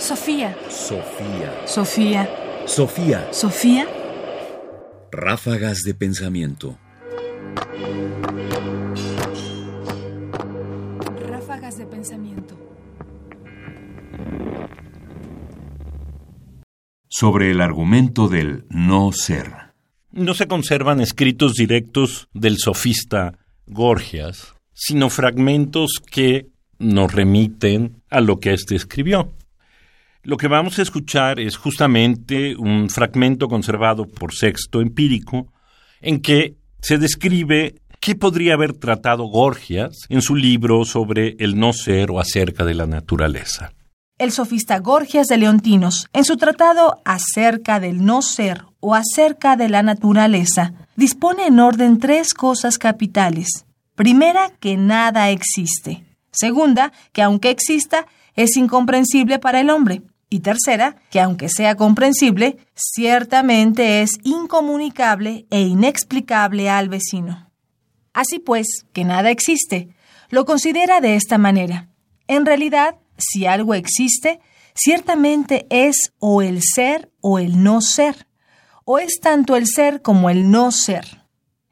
Sofía. Sofía. Sofía. Sofía. Sofía. Ráfagas de pensamiento. Ráfagas de pensamiento. Sobre el argumento del no ser. No se conservan escritos directos del sofista Gorgias, sino fragmentos que nos remiten a lo que éste escribió. Lo que vamos a escuchar es justamente un fragmento conservado por Sexto Empírico, en que se describe qué podría haber tratado Gorgias en su libro sobre el no ser o acerca de la naturaleza. El sofista Gorgias de Leontinos, en su tratado acerca del no ser o acerca de la naturaleza, dispone en orden tres cosas capitales. Primera, que nada existe. Segunda, que aunque exista, es incomprensible para el hombre. Y tercera, que aunque sea comprensible, ciertamente es incomunicable e inexplicable al vecino. Así pues, que nada existe, lo considera de esta manera. En realidad, si algo existe, ciertamente es o el ser o el no ser, o es tanto el ser como el no ser.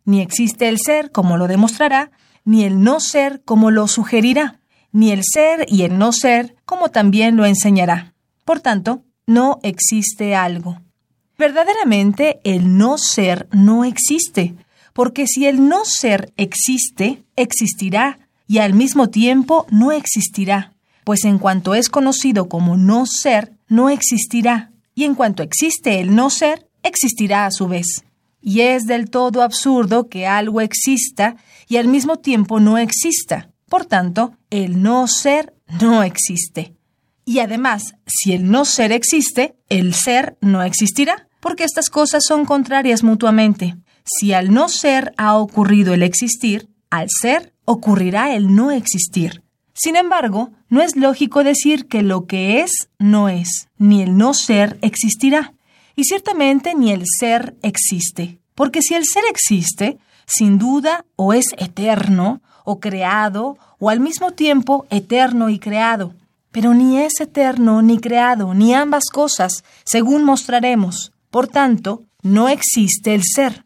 Ni existe el ser como lo demostrará, ni el no ser como lo sugerirá, ni el ser y el no ser como también lo enseñará. Por tanto, no existe algo. Verdaderamente el no ser no existe, porque si el no ser existe, existirá, y al mismo tiempo no existirá, pues en cuanto es conocido como no ser, no existirá, y en cuanto existe el no ser, existirá a su vez. Y es del todo absurdo que algo exista y al mismo tiempo no exista. Por tanto, el no ser no existe. Y además, si el no ser existe, el ser no existirá, porque estas cosas son contrarias mutuamente. Si al no ser ha ocurrido el existir, al ser ocurrirá el no existir. Sin embargo, no es lógico decir que lo que es no es, ni el no ser existirá. Y ciertamente ni el ser existe, porque si el ser existe, sin duda o es eterno, o creado, o al mismo tiempo eterno y creado. Pero ni es eterno ni creado, ni ambas cosas, según mostraremos. Por tanto, no existe el ser.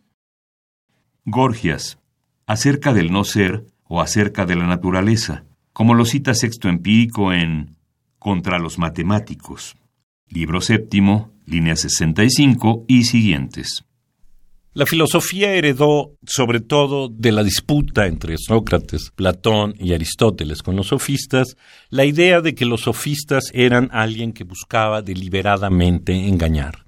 Gorgias, acerca del no ser o acerca de la naturaleza, como lo cita Sexto Empírico en Contra los Matemáticos, libro séptimo, línea 65 y siguientes. La filosofía heredó sobre todo de la disputa entre Sócrates, Platón y Aristóteles con los sofistas la idea de que los sofistas eran alguien que buscaba deliberadamente engañar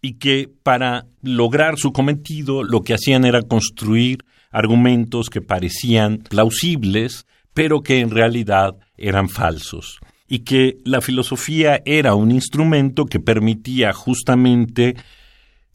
y que para lograr su cometido lo que hacían era construir argumentos que parecían plausibles pero que en realidad eran falsos y que la filosofía era un instrumento que permitía justamente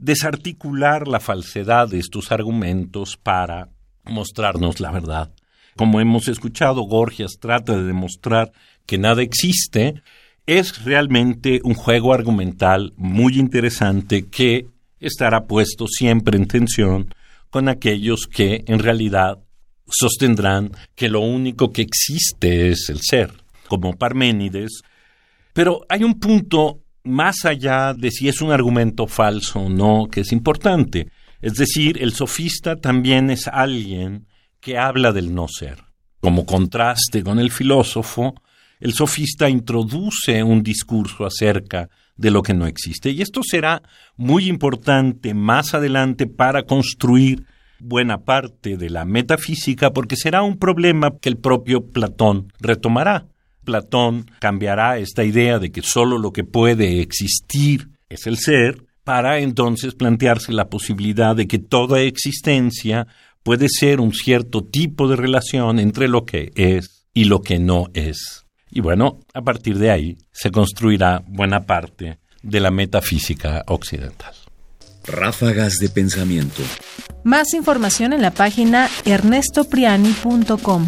desarticular la falsedad de estos argumentos para mostrarnos la verdad. Como hemos escuchado, Gorgias trata de demostrar que nada existe. Es realmente un juego argumental muy interesante que estará puesto siempre en tensión con aquellos que en realidad sostendrán que lo único que existe es el ser, como Parménides. Pero hay un punto más allá de si es un argumento falso o no, que es importante. Es decir, el sofista también es alguien que habla del no ser. Como contraste con el filósofo, el sofista introduce un discurso acerca de lo que no existe. Y esto será muy importante más adelante para construir buena parte de la metafísica, porque será un problema que el propio Platón retomará. Platón cambiará esta idea de que solo lo que puede existir es el ser, para entonces plantearse la posibilidad de que toda existencia puede ser un cierto tipo de relación entre lo que es y lo que no es. Y bueno, a partir de ahí se construirá buena parte de la metafísica occidental. Ráfagas de pensamiento. Más información en la página ernestopriani.com.